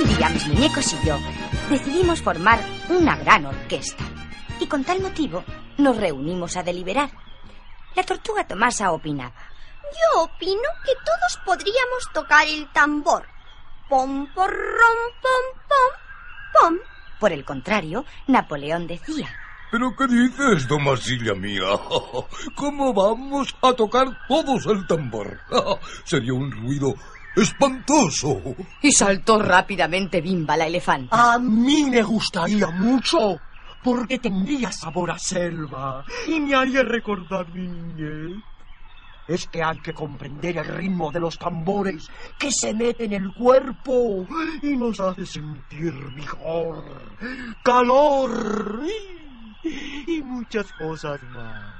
Un día mis muñecos y yo decidimos formar una gran orquesta. Y con tal motivo nos reunimos a deliberar. La tortuga Tomasa opinaba. Yo opino que todos podríamos tocar el tambor. Pom, porrom, pom, pom, pom. Por el contrario, Napoleón decía. ¿Pero qué dices, Tomasilla mía? ¿Cómo vamos a tocar todos el tambor? Sería un ruido espantoso. Y saltó rápidamente Bimba la elefanta. A mí me gustaría mucho, porque tendría sabor a selva y me haría recordar mi niñez. Es que hay que comprender el ritmo de los tambores que se mete en el cuerpo y nos hace sentir vigor, calor y, y muchas cosas más.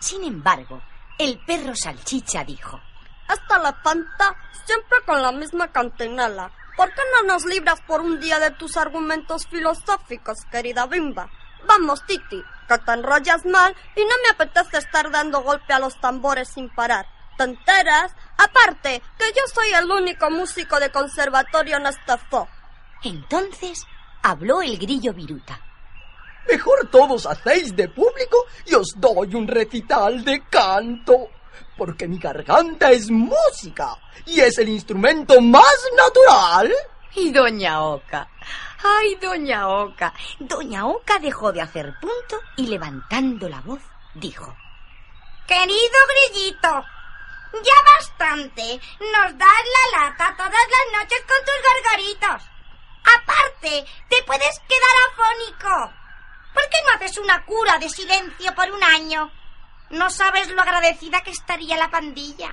Sin embargo, el perro salchicha dijo. Hasta la panta, siempre con la misma cantinela. ¿Por qué no nos libras por un día de tus argumentos filosóficos, querida Bimba? Vamos, Titi, que te enrollas mal y no me apetece estar dando golpe a los tambores sin parar. ¿Te enteras? Aparte, que yo soy el único músico de conservatorio en este zoo. Entonces habló el grillo viruta. Mejor todos hacéis de público y os doy un recital de canto porque mi garganta es música y es el instrumento más natural. Y Doña Oca. ¡Ay, Doña Oca! Doña Oca dejó de hacer punto y levantando la voz dijo. Querido grillito, ya bastante. Nos das la lata todas las noches con tus gargaritos. Aparte, te puedes quedar afónico. ¿Por qué no haces una cura de silencio por un año? No sabes lo agradecida que estaría la pandilla.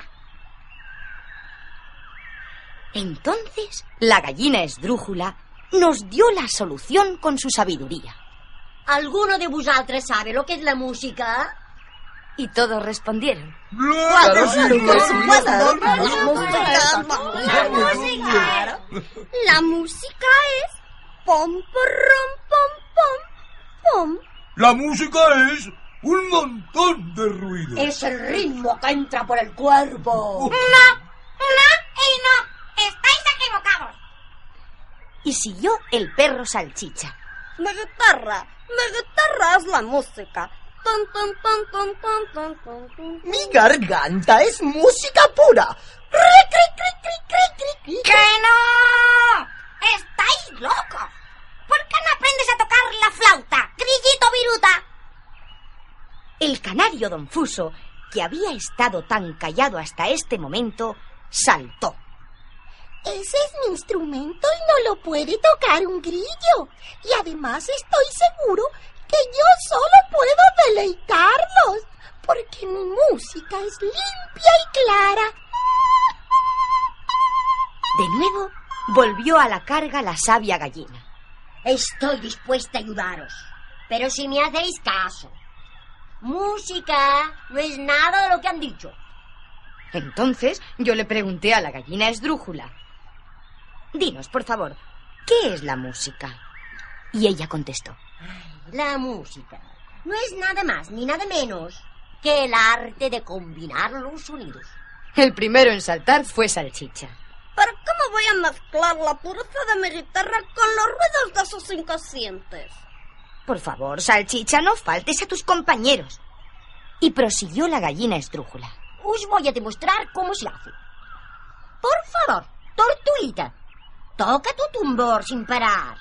Entonces la gallina esdrújula nos dio la solución con su sabiduría. ¿Alguno de vosotros sabe lo que es la música? Y todos respondieron. Claro, sí, claro. La música es pom, porrom, pom, pom, pom. La música es un montón de ruido. Es el ritmo que entra por el cuerpo. No, no y no. Estáis equivocados. Y siguió el perro salchicha. Mi guitarra, mi guitarra es la música. Ton, ton, ton, ton, ton, ton, ton, ton. Mi garganta es música pura. Cri, cri, cri, cri, cri, cri, cri. ¡Que no! ¡Estáis locos! ¿Por qué no aprendes a tocar la flauta, grillito viruta? El canario don Fuso, que había estado tan callado hasta este momento, saltó. Ese es mi instrumento y no lo puede tocar un grillo. Y además estoy seguro que yo solo puedo deleitarlos, porque mi música es limpia y clara. De nuevo volvió a la carga la sabia gallina. Estoy dispuesta a ayudaros, pero si me hacéis caso. Música no es nada de lo que han dicho. Entonces yo le pregunté a la gallina esdrújula. Dinos, por favor, ¿qué es la música? Y ella contestó. La música no es nada más ni nada menos que el arte de combinar los sonidos. El primero en saltar fue Salchicha. ¿Pero cómo voy a mezclar la pureza de mi guitarra con los ruidos de sus inconscientes? Por favor, Salchicha, no faltes a tus compañeros. Y prosiguió la gallina esdrújula. Os voy a demostrar cómo se hace. Por favor, tortuguita, toca tu tambor sin parar.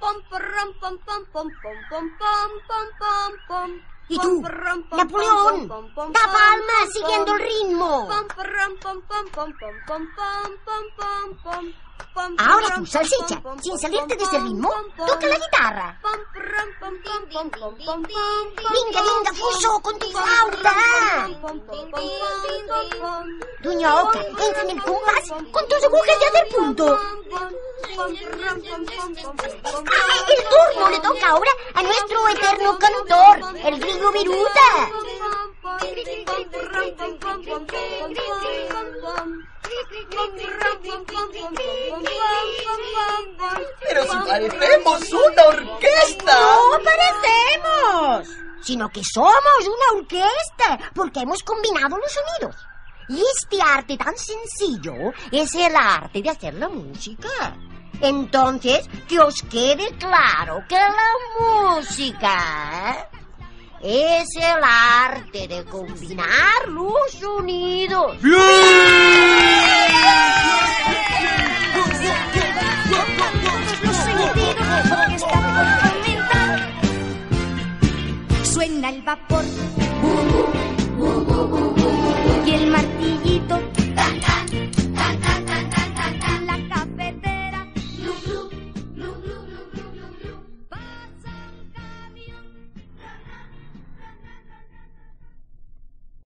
Pom, porrom, pom, pom, pom, pom, pom, pom, pom, pom. ¿Y tú? Napoleón, da palmas siguiendo el ritmo. Ahora tú, salsicha, sin salirte de ese ritmo, toca la guitarra. Venga, venga, Fuso, con tu flauta. Doña Oca, entra en el compás con tus agujas de hacer punto. El turno le toca ahora a nuestro eterno cantor, el grillo viruta. Pero si parecemos una orquesta. ¡No parecemos! Sino que somos una orquesta, porque hemos combinado los sonidos. Y este arte tan sencillo es el arte de hacer la música. Entonces, que os quede claro que la música es el arte de combinar los sonidos. Suena el vapor